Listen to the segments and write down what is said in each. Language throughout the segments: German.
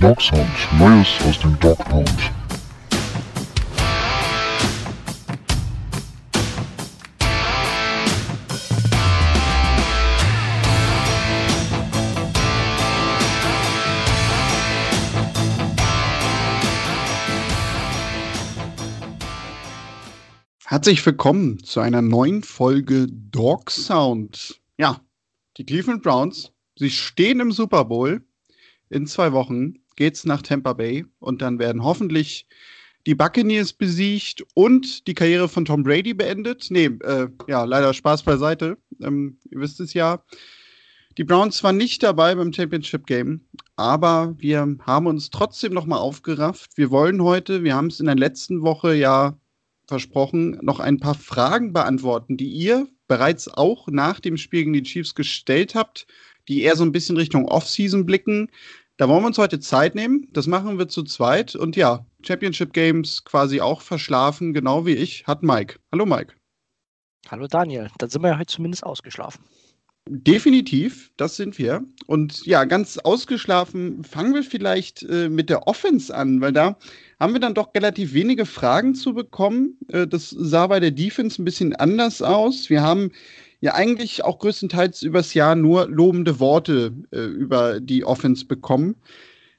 Dog Sound, Neues aus dem Dog Pound. Herzlich willkommen zu einer neuen Folge Dog Sound. Ja, die Cleveland Browns, sie stehen im Super Bowl. In zwei Wochen geht's nach Tampa Bay und dann werden hoffentlich die Buccaneers besiegt und die Karriere von Tom Brady beendet. Nee, äh, ja, leider Spaß beiseite. Ähm, ihr wisst es ja. Die Browns waren nicht dabei beim Championship Game, aber wir haben uns trotzdem nochmal aufgerafft. Wir wollen heute, wir haben es in der letzten Woche ja versprochen, noch ein paar Fragen beantworten, die ihr bereits auch nach dem Spiel gegen die Chiefs gestellt habt, die eher so ein bisschen Richtung Offseason blicken. Da wollen wir uns heute Zeit nehmen. Das machen wir zu zweit. Und ja, Championship Games quasi auch verschlafen, genau wie ich, hat Mike. Hallo Mike. Hallo Daniel. Dann sind wir ja heute zumindest ausgeschlafen. Definitiv, das sind wir. Und ja, ganz ausgeschlafen fangen wir vielleicht äh, mit der Offense an, weil da haben wir dann doch relativ wenige Fragen zu bekommen. Äh, das sah bei der Defense ein bisschen anders aus. Wir haben ja eigentlich auch größtenteils übers Jahr nur lobende Worte äh, über die Offense bekommen.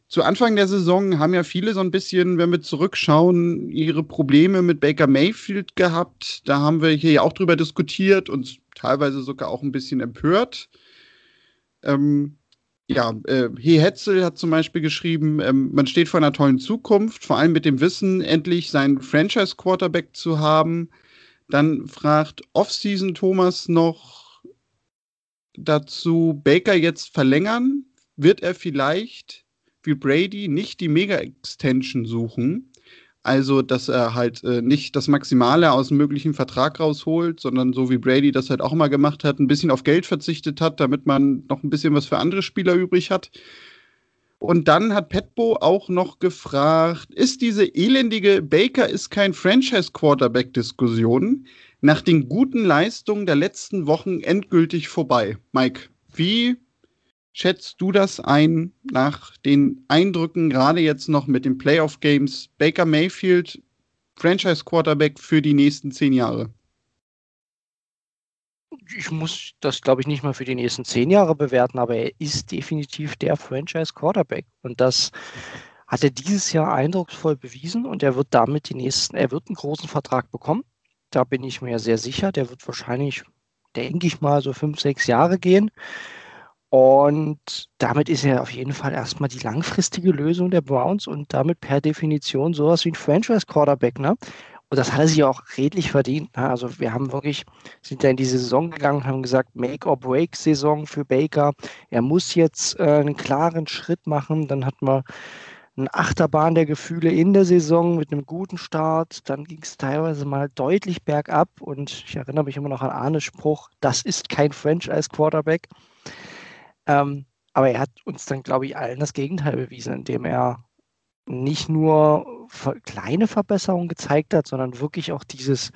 Zu Anfang der Saison haben ja viele so ein bisschen, wenn wir zurückschauen, ihre Probleme mit Baker Mayfield gehabt. Da haben wir hier ja auch drüber diskutiert und teilweise sogar auch ein bisschen empört. Ähm, ja, äh, He Hetzel hat zum Beispiel geschrieben, ähm, man steht vor einer tollen Zukunft, vor allem mit dem Wissen, endlich seinen Franchise-Quarterback zu haben. Dann fragt Offseason Thomas noch dazu, Baker jetzt verlängern? Wird er vielleicht wie Brady nicht die Mega-Extension suchen? Also, dass er halt äh, nicht das Maximale aus dem möglichen Vertrag rausholt, sondern so wie Brady das halt auch immer gemacht hat, ein bisschen auf Geld verzichtet hat, damit man noch ein bisschen was für andere Spieler übrig hat. Und dann hat Petbo auch noch gefragt, ist diese elendige Baker ist kein Franchise-Quarterback-Diskussion nach den guten Leistungen der letzten Wochen endgültig vorbei? Mike, wie schätzt du das ein nach den Eindrücken, gerade jetzt noch mit den Playoff-Games? Baker Mayfield, Franchise-Quarterback für die nächsten zehn Jahre? Ich muss das, glaube ich, nicht mal für die nächsten zehn Jahre bewerten, aber er ist definitiv der Franchise-Quarterback. Und das hat er dieses Jahr eindrucksvoll bewiesen und er wird damit die nächsten, er wird einen großen Vertrag bekommen. Da bin ich mir sehr sicher. Der wird wahrscheinlich, denke ich mal, so fünf, sechs Jahre gehen. Und damit ist er auf jeden Fall erstmal die langfristige Lösung der Browns und damit per Definition sowas wie ein Franchise-Quarterback. Ne? Und das hat er sich auch redlich verdient. Ne? Also wir haben wirklich, sind da in die Saison gegangen, haben gesagt, Make-or-Break-Saison für Baker. Er muss jetzt äh, einen klaren Schritt machen. Dann hat man eine Achterbahn der Gefühle in der Saison mit einem guten Start. Dann ging es teilweise mal deutlich bergab. Und ich erinnere mich immer noch an Arnes Spruch, das ist kein Franchise-Quarterback. Ähm, aber er hat uns dann, glaube ich, allen das Gegenteil bewiesen, indem er nicht nur kleine Verbesserungen gezeigt hat, sondern wirklich auch dieses,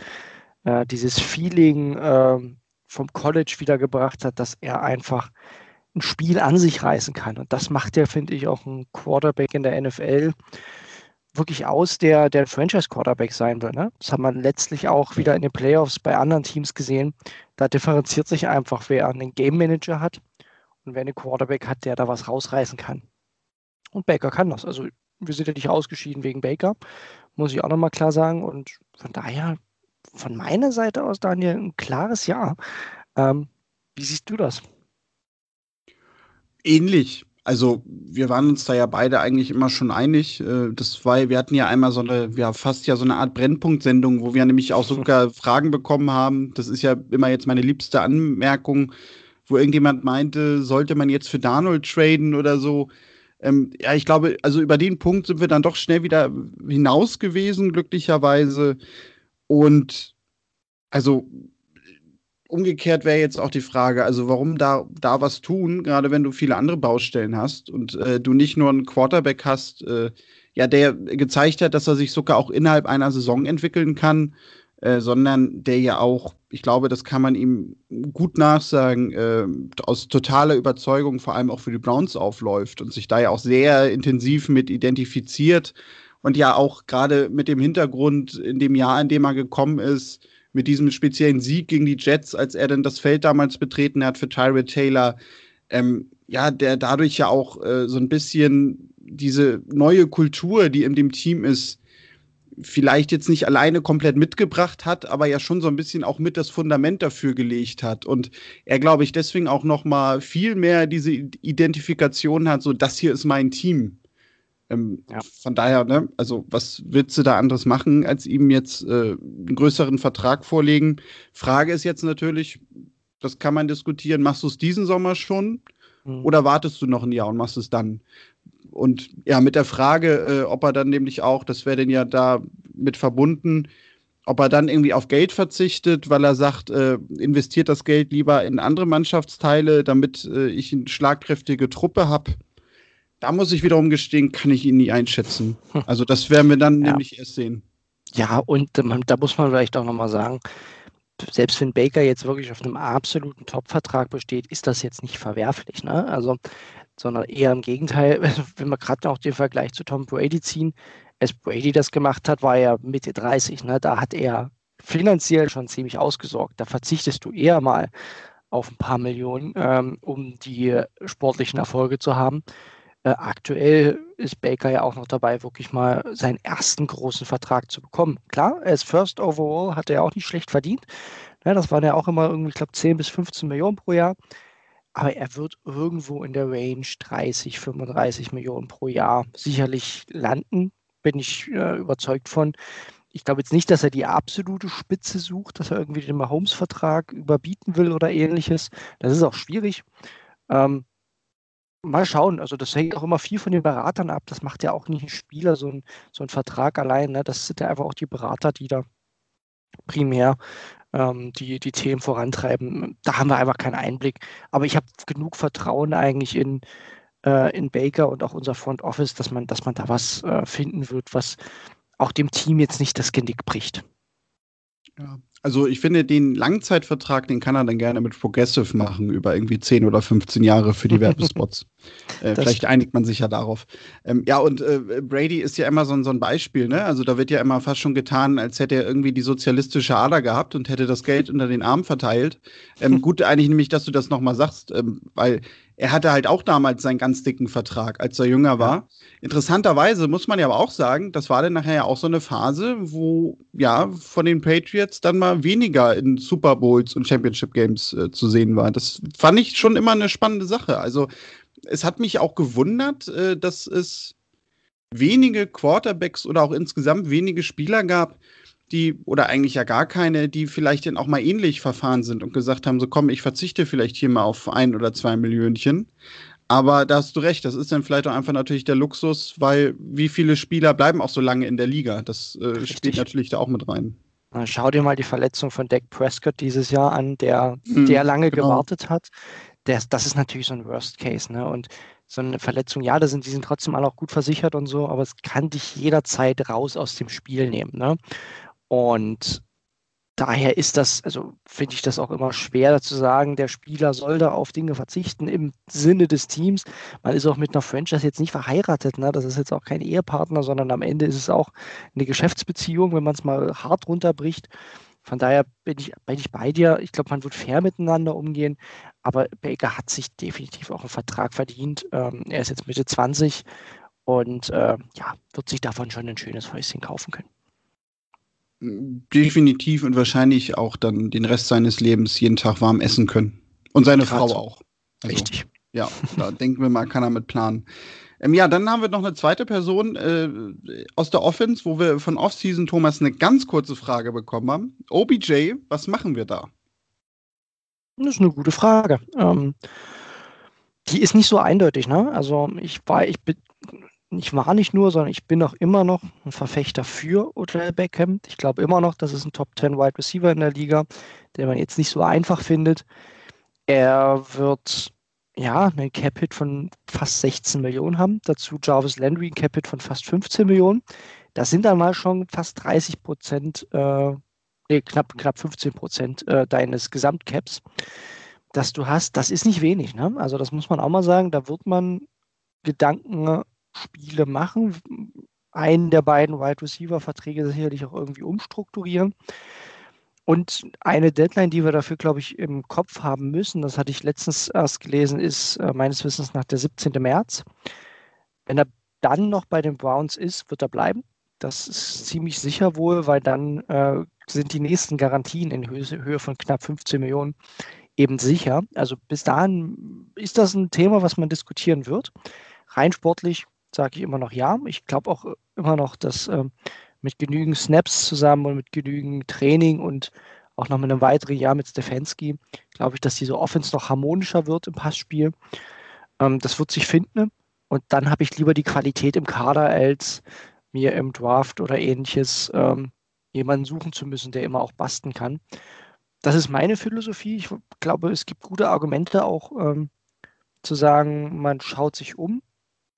äh, dieses Feeling äh, vom College wiedergebracht hat, dass er einfach ein Spiel an sich reißen kann. Und das macht ja, finde ich, auch ein Quarterback in der NFL wirklich aus, der der Franchise-Quarterback sein will. Ne? Das hat man letztlich auch wieder in den Playoffs bei anderen Teams gesehen. Da differenziert sich einfach, wer einen Game Manager hat und wer einen Quarterback hat, der da was rausreißen kann. Und Baker kann das. Also wir sind ja nicht ausgeschieden wegen Baker, muss ich auch nochmal klar sagen. Und von daher, von meiner Seite aus, Daniel, ein klares Ja. Ähm, wie siehst du das? Ähnlich. Also wir waren uns da ja beide eigentlich immer schon einig. Äh, das war, wir hatten ja einmal so eine, ja fast ja so eine Art Brennpunkt-Sendung, wo wir nämlich auch sogar Fragen bekommen haben. Das ist ja immer jetzt meine liebste Anmerkung wo irgendjemand meinte, sollte man jetzt für Darnold traden oder so. Ähm, ja, ich glaube, also über den Punkt sind wir dann doch schnell wieder hinaus gewesen, glücklicherweise. Und also umgekehrt wäre jetzt auch die Frage, also warum da, da was tun, gerade wenn du viele andere Baustellen hast und äh, du nicht nur einen Quarterback hast, äh, ja, der gezeigt hat, dass er sich sogar auch innerhalb einer Saison entwickeln kann äh, sondern der ja auch, ich glaube, das kann man ihm gut nachsagen, äh, aus totaler Überzeugung vor allem auch für die Browns aufläuft und sich da ja auch sehr intensiv mit identifiziert und ja auch gerade mit dem Hintergrund in dem Jahr, in dem er gekommen ist, mit diesem speziellen Sieg gegen die Jets, als er dann das Feld damals betreten hat für Tyrod Taylor, ähm, ja, der dadurch ja auch äh, so ein bisschen diese neue Kultur, die in dem Team ist, vielleicht jetzt nicht alleine komplett mitgebracht hat, aber ja schon so ein bisschen auch mit das Fundament dafür gelegt hat und er glaube ich deswegen auch noch mal viel mehr diese Identifikation hat, so das hier ist mein Team. Ähm, ja. Von daher, ne, also was willst du da anderes machen, als ihm jetzt äh, einen größeren Vertrag vorlegen? Frage ist jetzt natürlich, das kann man diskutieren, machst du es diesen Sommer schon mhm. oder wartest du noch ein Jahr und machst es dann? Und ja, mit der Frage, äh, ob er dann nämlich auch, das wäre denn ja da mit verbunden, ob er dann irgendwie auf Geld verzichtet, weil er sagt, äh, investiert das Geld lieber in andere Mannschaftsteile, damit äh, ich eine schlagkräftige Truppe habe da muss ich wiederum gestehen, kann ich ihn nie einschätzen. Hm. Also das werden wir dann ja. nämlich erst sehen. Ja, und man, da muss man vielleicht auch nochmal sagen, selbst wenn Baker jetzt wirklich auf einem absoluten Top-Vertrag besteht, ist das jetzt nicht verwerflich. Ne? Also, sondern eher im Gegenteil, wenn wir gerade auch den Vergleich zu Tom Brady ziehen, als Brady das gemacht hat, war er Mitte 30. Ne? Da hat er finanziell schon ziemlich ausgesorgt. Da verzichtest du eher mal auf ein paar Millionen, ähm, um die sportlichen Erfolge zu haben. Äh, aktuell ist Baker ja auch noch dabei, wirklich mal seinen ersten großen Vertrag zu bekommen. Klar, ist First Overall, hat er ja auch nicht schlecht verdient. Ja, das waren ja auch immer irgendwie, ich glaube, 10 bis 15 Millionen pro Jahr. Aber er wird irgendwo in der Range 30, 35 Millionen pro Jahr sicherlich landen, bin ich äh, überzeugt von. Ich glaube jetzt nicht, dass er die absolute Spitze sucht, dass er irgendwie den Mahomes-Vertrag überbieten will oder ähnliches. Das ist auch schwierig. Ähm, Mal schauen, also das hängt auch immer viel von den Beratern ab. Das macht ja auch nicht ein Spieler, so ein, so ein Vertrag allein. Ne? Das sind ja einfach auch die Berater, die da primär ähm, die, die Themen vorantreiben. Da haben wir einfach keinen Einblick. Aber ich habe genug Vertrauen eigentlich in, äh, in Baker und auch unser Front Office, dass man, dass man da was äh, finden wird, was auch dem Team jetzt nicht das Genick bricht. Ja, also ich finde, den Langzeitvertrag, den kann er dann gerne mit Progressive machen, über irgendwie 10 oder 15 Jahre für die Werbespots. äh, vielleicht einigt man sich ja darauf. Ähm, ja, und äh, Brady ist ja immer so, so, ein Beispiel, ne? Also da wird ja immer fast schon getan, als hätte er irgendwie die sozialistische Ader gehabt und hätte das Geld unter den Arm verteilt. Ähm, gut, eigentlich nämlich, dass du das nochmal sagst, ähm, weil er hatte halt auch damals seinen ganz dicken Vertrag, als er jünger war. Interessanterweise muss man ja aber auch sagen, das war dann nachher ja auch so eine Phase, wo ja von den Patriots dann mal weniger in Super Bowls und Championship Games äh, zu sehen war. Das fand ich schon immer eine spannende Sache. Also es hat mich auch gewundert, äh, dass es wenige Quarterbacks oder auch insgesamt wenige Spieler gab, die, oder eigentlich ja gar keine, die vielleicht dann auch mal ähnlich verfahren sind und gesagt haben, so komm, ich verzichte vielleicht hier mal auf ein oder zwei Millionchen. Aber da hast du recht, das ist dann vielleicht auch einfach natürlich der Luxus, weil wie viele Spieler bleiben auch so lange in der Liga? Das äh, spielt natürlich da auch mit rein. Schau dir mal die Verletzung von Dak Prescott dieses Jahr an, der, mhm, der lange genau. gewartet hat. Der, das ist natürlich so ein Worst Case. Ne? Und so eine Verletzung, ja, da sind, die sind trotzdem alle auch gut versichert und so, aber es kann dich jederzeit raus aus dem Spiel nehmen. Ne? Und daher ist das, also finde ich das auch immer schwer zu sagen, der Spieler soll da auf Dinge verzichten im Sinne des Teams. Man ist auch mit einer Franchise jetzt nicht verheiratet, ne? das ist jetzt auch kein Ehepartner, sondern am Ende ist es auch eine Geschäftsbeziehung, wenn man es mal hart runterbricht. Von daher bin ich, bin ich bei dir. Ich glaube, man wird fair miteinander umgehen. Aber Baker hat sich definitiv auch einen Vertrag verdient. Ähm, er ist jetzt Mitte 20 und äh, ja, wird sich davon schon ein schönes Häuschen kaufen können definitiv und wahrscheinlich auch dann den Rest seines Lebens jeden Tag warm essen können. Und seine Grad. Frau auch. Also, Richtig. Ja, da denken wir mal, kann er mit planen. Ähm, ja, dann haben wir noch eine zweite Person äh, aus der Offense, wo wir von Offseason Thomas eine ganz kurze Frage bekommen haben. OBJ, was machen wir da? Das ist eine gute Frage. Ähm, die ist nicht so eindeutig, ne? Also ich war, ich bin, ich war nicht nur, sondern ich bin auch immer noch ein Verfechter für Odell Beckham. Ich glaube immer noch, das ist ein Top 10 Wide Receiver in der Liga, den man jetzt nicht so einfach findet. Er wird ja einen Cap-Hit von fast 16 Millionen haben. Dazu Jarvis Landry ein Cap-Hit von fast 15 Millionen. Das sind dann mal schon fast 30 Prozent äh, nee, knapp, knapp 15 Prozent äh, deines Gesamtcaps, das du hast, das ist nicht wenig. Ne? Also das muss man auch mal sagen, da wird man Gedankenspiele machen, einen der beiden Wide Receiver-Verträge sicherlich auch irgendwie umstrukturieren. Und eine Deadline, die wir dafür, glaube ich, im Kopf haben müssen, das hatte ich letztens erst gelesen, ist äh, meines Wissens nach der 17. März. Wenn er dann noch bei den Browns ist, wird er bleiben. Das ist ziemlich sicher wohl, weil dann äh, sind die nächsten Garantien in Höhe, Höhe von knapp 15 Millionen eben sicher. Also bis dahin ist das ein Thema, was man diskutieren wird. Rein sportlich sage ich immer noch ja. Ich glaube auch immer noch, dass äh, mit genügend Snaps zusammen und mit genügend Training und auch noch mit einem weiteren Jahr mit Stefanski, glaube ich, dass diese Offense noch harmonischer wird im Passspiel. Ähm, das wird sich finden. Und dann habe ich lieber die Qualität im Kader, als mir im Draft oder ähnliches ähm, jemanden suchen zu müssen, der immer auch basten kann. Das ist meine Philosophie. Ich glaube, es gibt gute Argumente auch ähm, zu sagen, man schaut sich um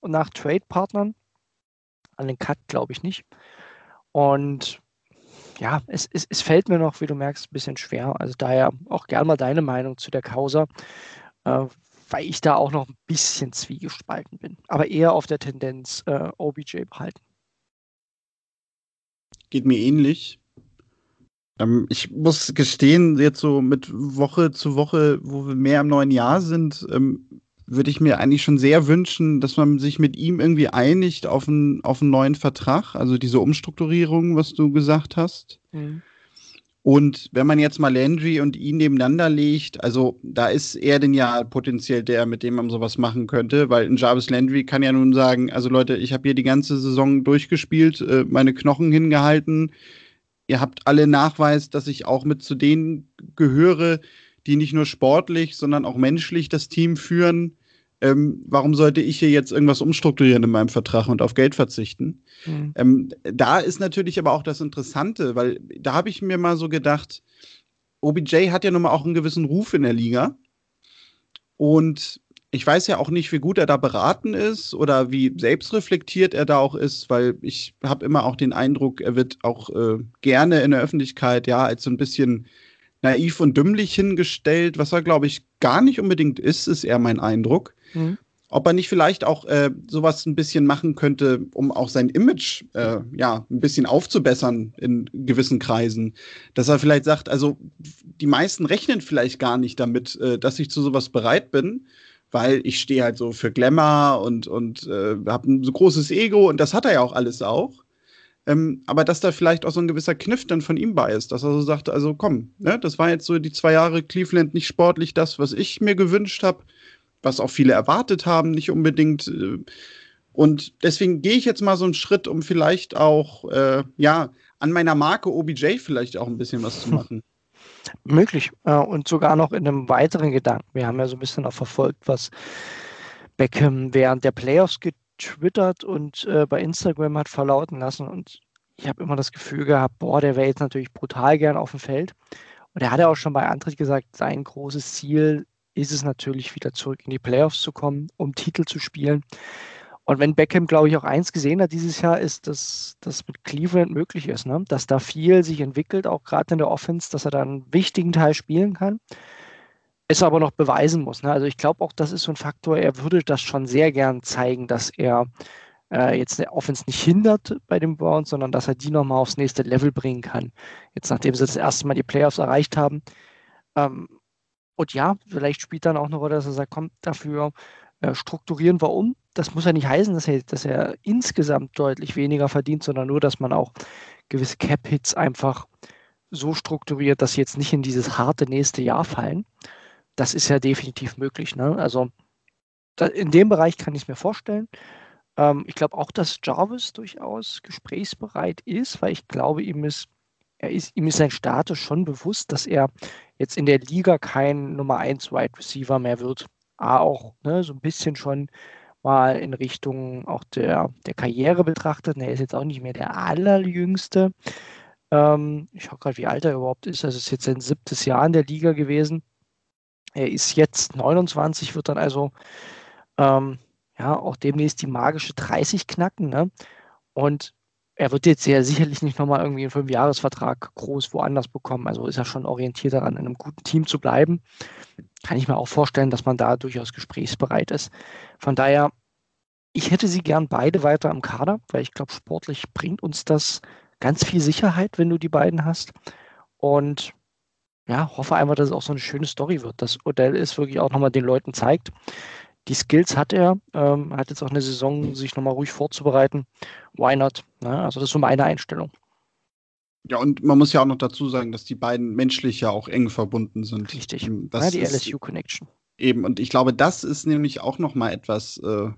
nach Trade-Partnern. An den Cut glaube ich nicht. Und ja, es, es, es fällt mir noch, wie du merkst, ein bisschen schwer. Also daher auch gerne mal deine Meinung zu der Causa, äh, weil ich da auch noch ein bisschen zwiegespalten bin. Aber eher auf der Tendenz äh, OBJ behalten. Geht mir ähnlich. Ähm, ich muss gestehen, jetzt so mit Woche zu Woche, wo wir mehr im neuen Jahr sind, ähm, würde ich mir eigentlich schon sehr wünschen, dass man sich mit ihm irgendwie einigt auf einen, auf einen neuen Vertrag, also diese Umstrukturierung, was du gesagt hast. Mhm. Und wenn man jetzt mal Landry und ihn nebeneinander legt, also da ist er denn ja potenziell der, mit dem man sowas machen könnte, weil ein Jarvis Landry kann ja nun sagen, also Leute, ich habe hier die ganze Saison durchgespielt, äh, meine Knochen hingehalten. Ihr habt alle Nachweis, dass ich auch mit zu denen gehöre, die nicht nur sportlich, sondern auch menschlich das Team führen ähm, warum sollte ich hier jetzt irgendwas umstrukturieren in meinem Vertrag und auf Geld verzichten? Mhm. Ähm, da ist natürlich aber auch das Interessante, weil da habe ich mir mal so gedacht, OBJ hat ja nun mal auch einen gewissen Ruf in der Liga. Und ich weiß ja auch nicht, wie gut er da beraten ist oder wie selbstreflektiert er da auch ist, weil ich habe immer auch den Eindruck, er wird auch äh, gerne in der Öffentlichkeit ja als so ein bisschen naiv und dümmlich hingestellt, was er, glaube ich, gar nicht unbedingt ist, ist eher mein Eindruck. Mhm. Ob er nicht vielleicht auch äh, sowas ein bisschen machen könnte, um auch sein Image äh, ja ein bisschen aufzubessern in gewissen Kreisen. Dass er vielleicht sagt, also die meisten rechnen vielleicht gar nicht damit, äh, dass ich zu sowas bereit bin, weil ich stehe halt so für Glamour und, und äh, habe ein so großes Ego und das hat er ja auch alles auch. Ähm, aber dass da vielleicht auch so ein gewisser Kniff dann von ihm bei ist, dass er so sagt, also komm, ne, das war jetzt so die zwei Jahre Cleveland nicht sportlich das, was ich mir gewünscht habe was auch viele erwartet haben, nicht unbedingt. Äh, und deswegen gehe ich jetzt mal so einen Schritt, um vielleicht auch, äh, ja, an meiner Marke OBJ vielleicht auch ein bisschen was zu machen. Möglich. Äh, und sogar noch in einem weiteren Gedanken. Wir haben ja so ein bisschen auch verfolgt, was Beckham während der Playoffs getwittert und äh, bei Instagram hat verlauten lassen. Und ich habe immer das Gefühl gehabt, boah, der wäre jetzt natürlich brutal gern auf dem Feld. Und er hat ja auch schon bei Antritt gesagt, sein großes Ziel ist es natürlich wieder zurück in die Playoffs zu kommen, um Titel zu spielen. Und wenn Beckham, glaube ich, auch eins gesehen hat dieses Jahr, ist, dass das mit Cleveland möglich ist, ne? dass da viel sich entwickelt, auch gerade in der Offense, dass er da einen wichtigen Teil spielen kann. Es aber noch beweisen muss. Ne? Also ich glaube auch, das ist so ein Faktor, er würde das schon sehr gern zeigen, dass er äh, jetzt der Offense nicht hindert bei den Browns, sondern dass er die nochmal aufs nächste Level bringen kann. Jetzt nachdem sie das erste Mal die Playoffs erreicht haben. Ähm, und ja, vielleicht spielt dann auch eine Rolle, dass er sagt, komm, dafür äh, strukturieren wir um. Das muss ja nicht heißen, dass er, dass er insgesamt deutlich weniger verdient, sondern nur, dass man auch gewisse Cap-Hits einfach so strukturiert, dass sie jetzt nicht in dieses harte nächste Jahr fallen. Das ist ja definitiv möglich. Ne? Also da, in dem Bereich kann ich es mir vorstellen. Ähm, ich glaube auch, dass Jarvis durchaus gesprächsbereit ist, weil ich glaube, ihm ist, er ist, ihm ist sein Status schon bewusst, dass er jetzt in der Liga kein Nummer 1 Wide Receiver mehr wird. A, auch ne, so ein bisschen schon mal in Richtung auch der, der Karriere betrachtet. Er ist jetzt auch nicht mehr der allerjüngste. Ähm, ich schaue gerade, wie alt er überhaupt ist. Das ist jetzt sein siebtes Jahr in der Liga gewesen. Er ist jetzt 29, wird dann also ähm, ja auch demnächst die magische 30 knacken. Ne? Und er wird jetzt ja sicherlich nicht nochmal irgendwie einen Fünfjahresvertrag groß woanders bekommen. Also ist er schon orientiert daran, in einem guten Team zu bleiben. Kann ich mir auch vorstellen, dass man da durchaus gesprächsbereit ist. Von daher, ich hätte sie gern beide weiter im Kader, weil ich glaube, sportlich bringt uns das ganz viel Sicherheit, wenn du die beiden hast. Und ja, hoffe einfach, dass es auch so eine schöne Story wird, dass Odell es wirklich auch nochmal den Leuten zeigt. Die Skills hat er, ähm, hat jetzt auch eine Saison, sich nochmal ruhig vorzubereiten. Why not? Ne? Also das ist so meine Einstellung. Ja, und man muss ja auch noch dazu sagen, dass die beiden menschlich ja auch eng verbunden sind. Richtig. Ähm, das ja, die LSU-Connection. Eben, und ich glaube, das ist nämlich auch nochmal etwas, äh,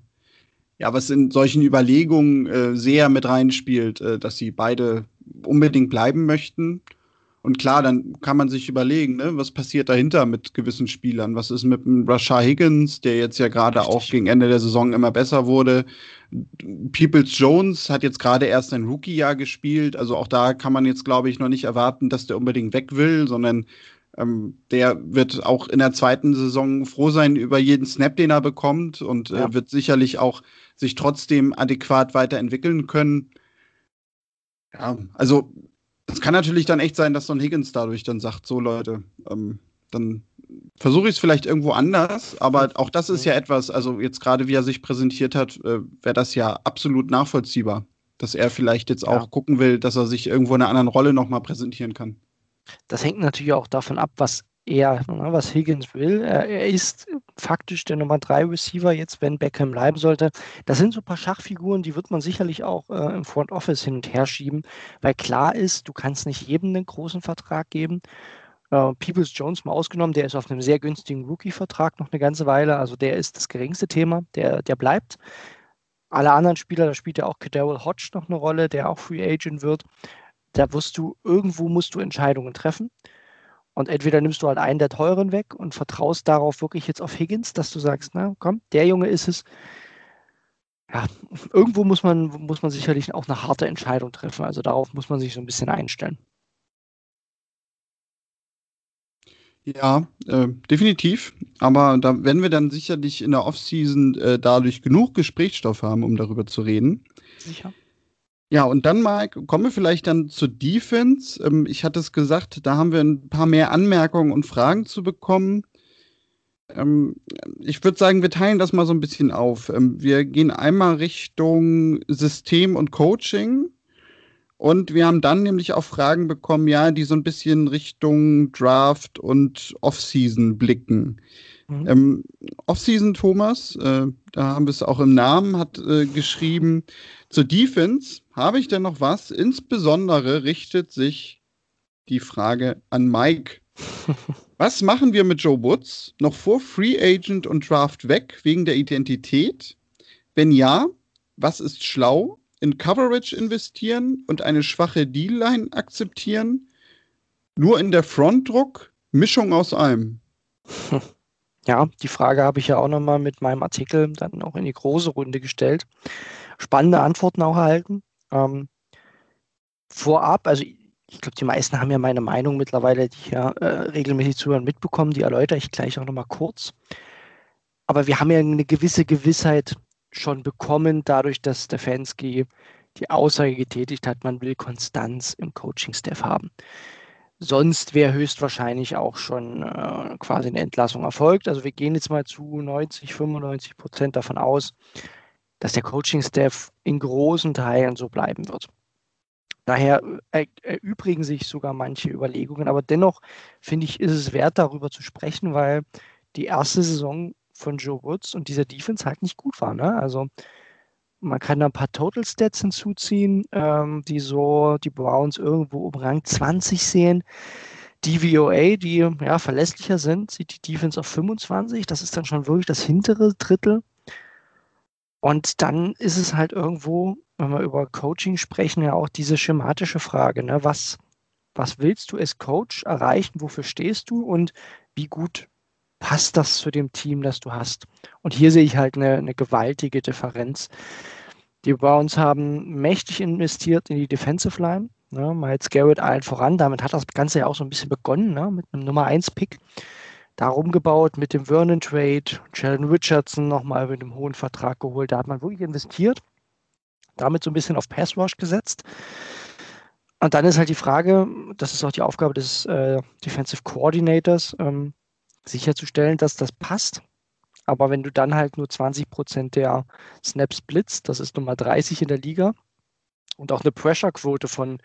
ja, was in solchen Überlegungen äh, sehr mit reinspielt, äh, dass sie beide unbedingt bleiben möchten. Und klar, dann kann man sich überlegen, ne, was passiert dahinter mit gewissen Spielern? Was ist mit dem Rashad Higgins, der jetzt ja gerade auch gegen Ende der Saison immer besser wurde? Peoples Jones hat jetzt gerade erst ein Rookie-Jahr gespielt. Also auch da kann man jetzt, glaube ich, noch nicht erwarten, dass der unbedingt weg will, sondern ähm, der wird auch in der zweiten Saison froh sein über jeden Snap, den er bekommt und äh, ja. wird sicherlich auch sich trotzdem adäquat weiterentwickeln können. Ja, also es kann natürlich dann echt sein, dass ein Higgins dadurch dann sagt, so Leute, ähm, dann versuche ich es vielleicht irgendwo anders, aber auch das ist ja. etwas, also jetzt gerade wie er sich präsentiert hat, äh, wäre das ja absolut nachvollziehbar, dass er vielleicht jetzt auch gucken will, dass er sich irgendwo in einer anderen Rolle nochmal präsentieren kann. Das hängt natürlich auch davon ab, was er, was Higgins will. Er, er, ist faktisch der Nummer 3 Receiver jetzt, wenn Beckham bleiben sollte. Das sind so ein paar Schachfiguren, die wird man sicherlich auch äh, im Front Office hin und her schieben, weil klar ist, du kannst nicht jedem einen großen Vertrag geben. Äh, Peoples Jones mal ausgenommen, der ist auf einem sehr günstigen Rookie-Vertrag noch eine ganze Weile. Also der ist das geringste Thema, der, der bleibt. Alle anderen Spieler, da spielt ja auch Cadell Hodge noch eine Rolle, der auch Free Agent wird. Da wirst du, irgendwo musst du Entscheidungen treffen. Und entweder nimmst du halt einen der teuren weg und vertraust darauf wirklich jetzt auf Higgins, dass du sagst, na komm, der Junge ist es. Ja, irgendwo muss man, muss man sicherlich auch eine harte Entscheidung treffen. Also darauf muss man sich so ein bisschen einstellen. Ja, äh, definitiv. Aber da werden wir dann sicherlich in der Offseason äh, dadurch genug Gesprächsstoff haben, um darüber zu reden. Sicher. Ja, und dann mal kommen wir vielleicht dann zur Defense. Ähm, ich hatte es gesagt, da haben wir ein paar mehr Anmerkungen und Fragen zu bekommen. Ähm, ich würde sagen, wir teilen das mal so ein bisschen auf. Ähm, wir gehen einmal Richtung System und Coaching. Und wir haben dann nämlich auch Fragen bekommen, ja, die so ein bisschen Richtung Draft und Offseason blicken. Mhm. Ähm, Offseason Thomas, äh, da haben wir es auch im Namen, hat äh, geschrieben, zur Defense habe ich denn noch was? Insbesondere richtet sich die Frage an Mike. Was machen wir mit Joe Woods? Noch vor Free Agent und Draft weg wegen der Identität? Wenn ja, was ist schlau? In Coverage investieren und eine schwache D-Line akzeptieren? Nur in der Frontdruck? Mischung aus allem. Ja, die Frage habe ich ja auch nochmal mit meinem Artikel dann auch in die große Runde gestellt. Spannende Antworten auch erhalten. Ähm, vorab, also ich glaube, die meisten haben ja meine Meinung mittlerweile, die ja äh, regelmäßig zuhören, mitbekommen. Die erläutere ich gleich auch nochmal kurz. Aber wir haben ja eine gewisse Gewissheit schon bekommen, dadurch, dass Stefanski die Aussage getätigt hat, man will Konstanz im Coaching-Staff haben. Sonst wäre höchstwahrscheinlich auch schon äh, quasi eine Entlassung erfolgt. Also wir gehen jetzt mal zu 90, 95 Prozent davon aus, dass der Coaching-Staff in großen Teilen so bleiben wird. Daher äh, erübrigen sich sogar manche Überlegungen, aber dennoch finde ich, ist es wert, darüber zu sprechen, weil die erste Saison von Joe Woods und dieser Defense halt nicht gut war. Ne? Also man kann da ein paar Total Stats hinzuziehen, ähm, die so die Browns irgendwo um Rang 20 sehen. Die VOA, die ja verlässlicher sind, sieht die Defense auf 25. Das ist dann schon wirklich das hintere Drittel. Und dann ist es halt irgendwo, wenn wir über Coaching sprechen, ja auch diese schematische Frage, ne? was, was willst du als Coach erreichen, wofür stehst du und wie gut passt das zu dem Team, das du hast? Und hier sehe ich halt eine, eine gewaltige Differenz. Die Browns haben mächtig investiert in die Defensive Line. Ne? Miles Garrett allen voran. Damit hat das Ganze ja auch so ein bisschen begonnen, ne? mit einem Nummer 1-Pick darum gebaut mit dem Vernon Trade, Sheldon Richardson nochmal mit einem hohen Vertrag geholt. Da hat man wirklich investiert. damit so ein bisschen auf Pass Rush gesetzt. Und dann ist halt die Frage, das ist auch die Aufgabe des äh, Defensive Coordinators, ähm, sicherzustellen, dass das passt. Aber wenn du dann halt nur 20 Prozent der Snaps blitzt, das ist Nummer 30 in der Liga, und auch eine Pressure-Quote von,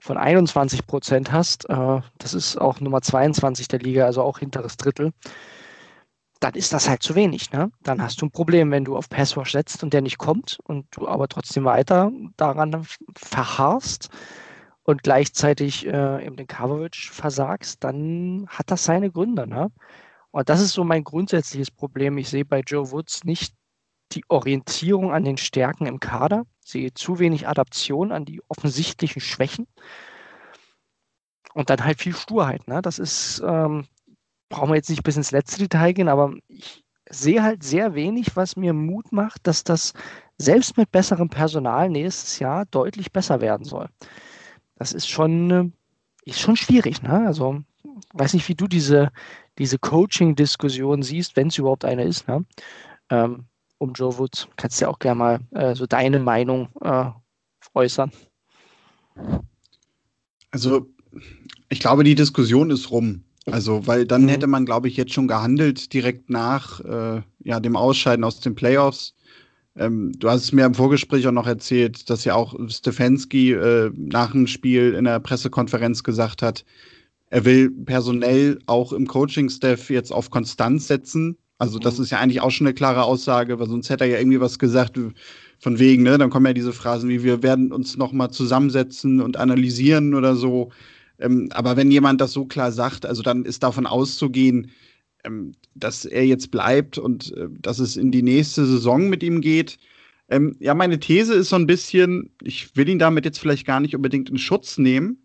von 21 Prozent hast, äh, das ist auch Nummer 22 der Liga, also auch hinteres Drittel, dann ist das halt zu wenig. Ne? Dann hast du ein Problem, wenn du auf Passwash setzt und der nicht kommt und du aber trotzdem weiter daran verharrst und gleichzeitig äh, eben den Coverage versagst, dann hat das seine Gründe. Ne? Und das ist so mein grundsätzliches Problem. Ich sehe bei Joe Woods nicht die Orientierung an den Stärken im Kader, sehe zu wenig Adaption an die offensichtlichen Schwächen und dann halt viel Sturheit. Ne? Das ist, ähm, brauchen wir jetzt nicht bis ins letzte Detail gehen, aber ich sehe halt sehr wenig, was mir Mut macht, dass das selbst mit besserem Personal nächstes Jahr deutlich besser werden soll. Das ist schon, äh, ist schon schwierig. Ne? Also, weiß nicht, wie du diese, diese Coaching-Diskussion siehst, wenn es überhaupt eine ist. Ne? Ähm, um Joe Woods. Kannst du ja auch gerne mal äh, so deine Meinung äh, äußern. Also, ich glaube, die Diskussion ist rum. Also, weil dann mhm. hätte man, glaube ich, jetzt schon gehandelt direkt nach äh, ja, dem Ausscheiden aus den Playoffs. Ähm, du hast es mir im Vorgespräch auch noch erzählt, dass ja auch Stefanski äh, nach dem Spiel in der Pressekonferenz gesagt hat, er will personell auch im Coaching-Staff jetzt auf Konstanz setzen. Also das mhm. ist ja eigentlich auch schon eine klare Aussage, weil sonst hätte er ja irgendwie was gesagt von wegen, ne? Dann kommen ja diese Phrasen wie wir werden uns noch mal zusammensetzen und analysieren oder so. Ähm, aber wenn jemand das so klar sagt, also dann ist davon auszugehen, dass er jetzt bleibt und äh, dass es in die nächste Saison mit ihm geht. Ähm, ja, meine These ist so ein bisschen, ich will ihn damit jetzt vielleicht gar nicht unbedingt in Schutz nehmen,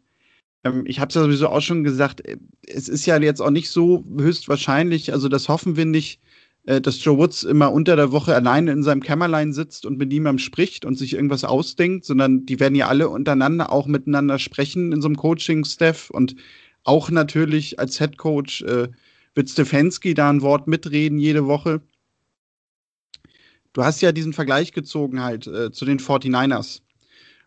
ähm, ich habe es ja sowieso auch schon gesagt, äh, es ist ja jetzt auch nicht so höchstwahrscheinlich, also das hoffen wir nicht, äh, dass Joe Woods immer unter der Woche alleine in seinem Kämmerlein sitzt und mit niemandem spricht und sich irgendwas ausdenkt, sondern die werden ja alle untereinander auch miteinander sprechen in so einem Coaching-Staff und auch natürlich als Head Coach äh, wird Stefanski da ein Wort mitreden jede Woche. Du hast ja diesen Vergleich gezogen halt äh, zu den 49ers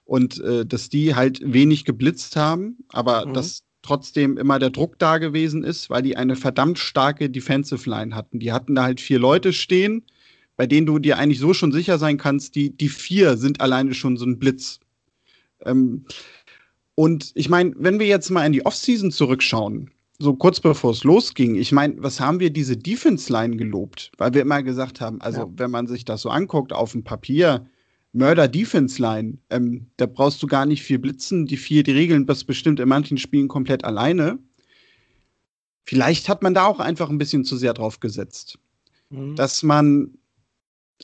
und äh, dass die halt wenig geblitzt haben, aber mhm. dass trotzdem immer der Druck da gewesen ist, weil die eine verdammt starke Defensive Line hatten. Die hatten da halt vier Leute stehen, bei denen du dir eigentlich so schon sicher sein kannst, die, die vier sind alleine schon so ein Blitz. Ähm, und ich meine, wenn wir jetzt mal in die Offseason zurückschauen, so kurz bevor es losging, ich meine, was haben wir diese Defense-Line gelobt? Weil wir immer gesagt haben, also ja. wenn man sich das so anguckt auf dem Papier, Murder Defense Line. Ähm, da brauchst du gar nicht viel blitzen. Die vier, die regeln das bestimmt in manchen Spielen komplett alleine. Vielleicht hat man da auch einfach ein bisschen zu sehr drauf gesetzt. Mhm. Dass man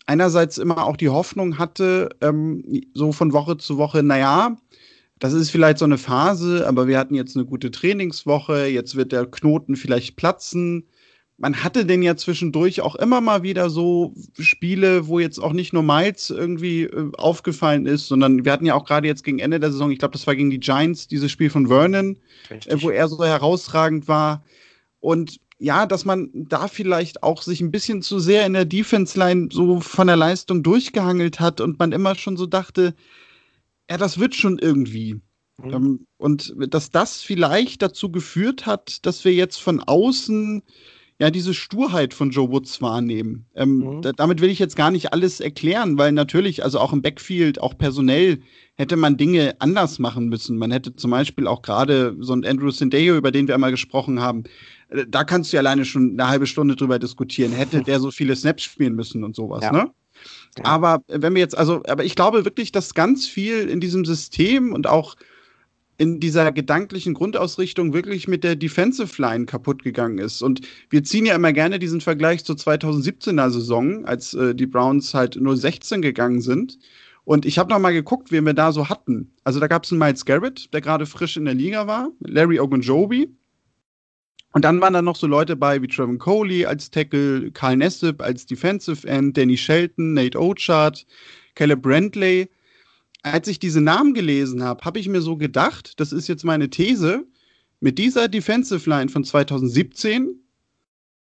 einerseits immer auch die Hoffnung hatte, ähm, so von Woche zu Woche, naja, das ist vielleicht so eine Phase, aber wir hatten jetzt eine gute Trainingswoche, jetzt wird der Knoten vielleicht platzen man hatte denn ja zwischendurch auch immer mal wieder so Spiele, wo jetzt auch nicht nur Miles irgendwie äh, aufgefallen ist, sondern wir hatten ja auch gerade jetzt gegen Ende der Saison, ich glaube, das war gegen die Giants, dieses Spiel von Vernon, äh, wo er so herausragend war. Und ja, dass man da vielleicht auch sich ein bisschen zu sehr in der Defense-Line so von der Leistung durchgehangelt hat und man immer schon so dachte, ja, das wird schon irgendwie. Mhm. Ähm, und dass das vielleicht dazu geführt hat, dass wir jetzt von außen ja diese Sturheit von Joe Woods wahrnehmen. Ähm, mhm. da, damit will ich jetzt gar nicht alles erklären, weil natürlich, also auch im Backfield, auch personell, hätte man Dinge anders machen müssen. Man hätte zum Beispiel auch gerade so ein Andrew Sindeo, über den wir einmal gesprochen haben, äh, da kannst du ja alleine schon eine halbe Stunde drüber diskutieren. Hätte der so viele Snaps spielen müssen und sowas, ja. ne? Ja. Aber wenn wir jetzt, also, aber ich glaube wirklich, dass ganz viel in diesem System und auch in dieser gedanklichen Grundausrichtung wirklich mit der Defensive Line kaputt gegangen ist. Und wir ziehen ja immer gerne diesen Vergleich zur 2017er Saison, als äh, die Browns halt nur 16 gegangen sind. Und ich habe noch mal geguckt, wen wir da so hatten. Also da gab es einen Miles Garrett, der gerade frisch in der Liga war, Larry Ogunjobi. Und dann waren da noch so Leute bei wie Trevor Coley als Tackle, Carl Nessip als Defensive End, Danny Shelton, Nate Ochart, Caleb Brantley als ich diese Namen gelesen habe, habe ich mir so gedacht, das ist jetzt meine These, mit dieser Defensive Line von 2017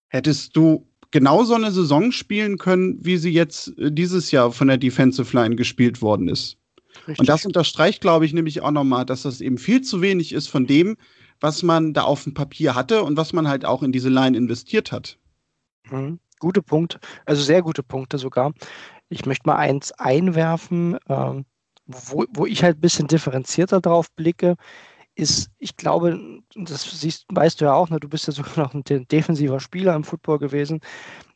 hättest du genau so eine Saison spielen können, wie sie jetzt äh, dieses Jahr von der Defensive Line gespielt worden ist. Richtig. Und das unterstreicht, glaube ich, nämlich auch nochmal, dass das eben viel zu wenig ist von dem, was man da auf dem Papier hatte und was man halt auch in diese Line investiert hat. Mhm. Gute Punkte, also sehr gute Punkte sogar. Ich möchte mal eins einwerfen, ähm, wo, wo ich halt ein bisschen differenzierter drauf blicke, ist, ich glaube, das siehst, weißt du ja auch, ne, du bist ja sogar noch ein defensiver Spieler im Football gewesen.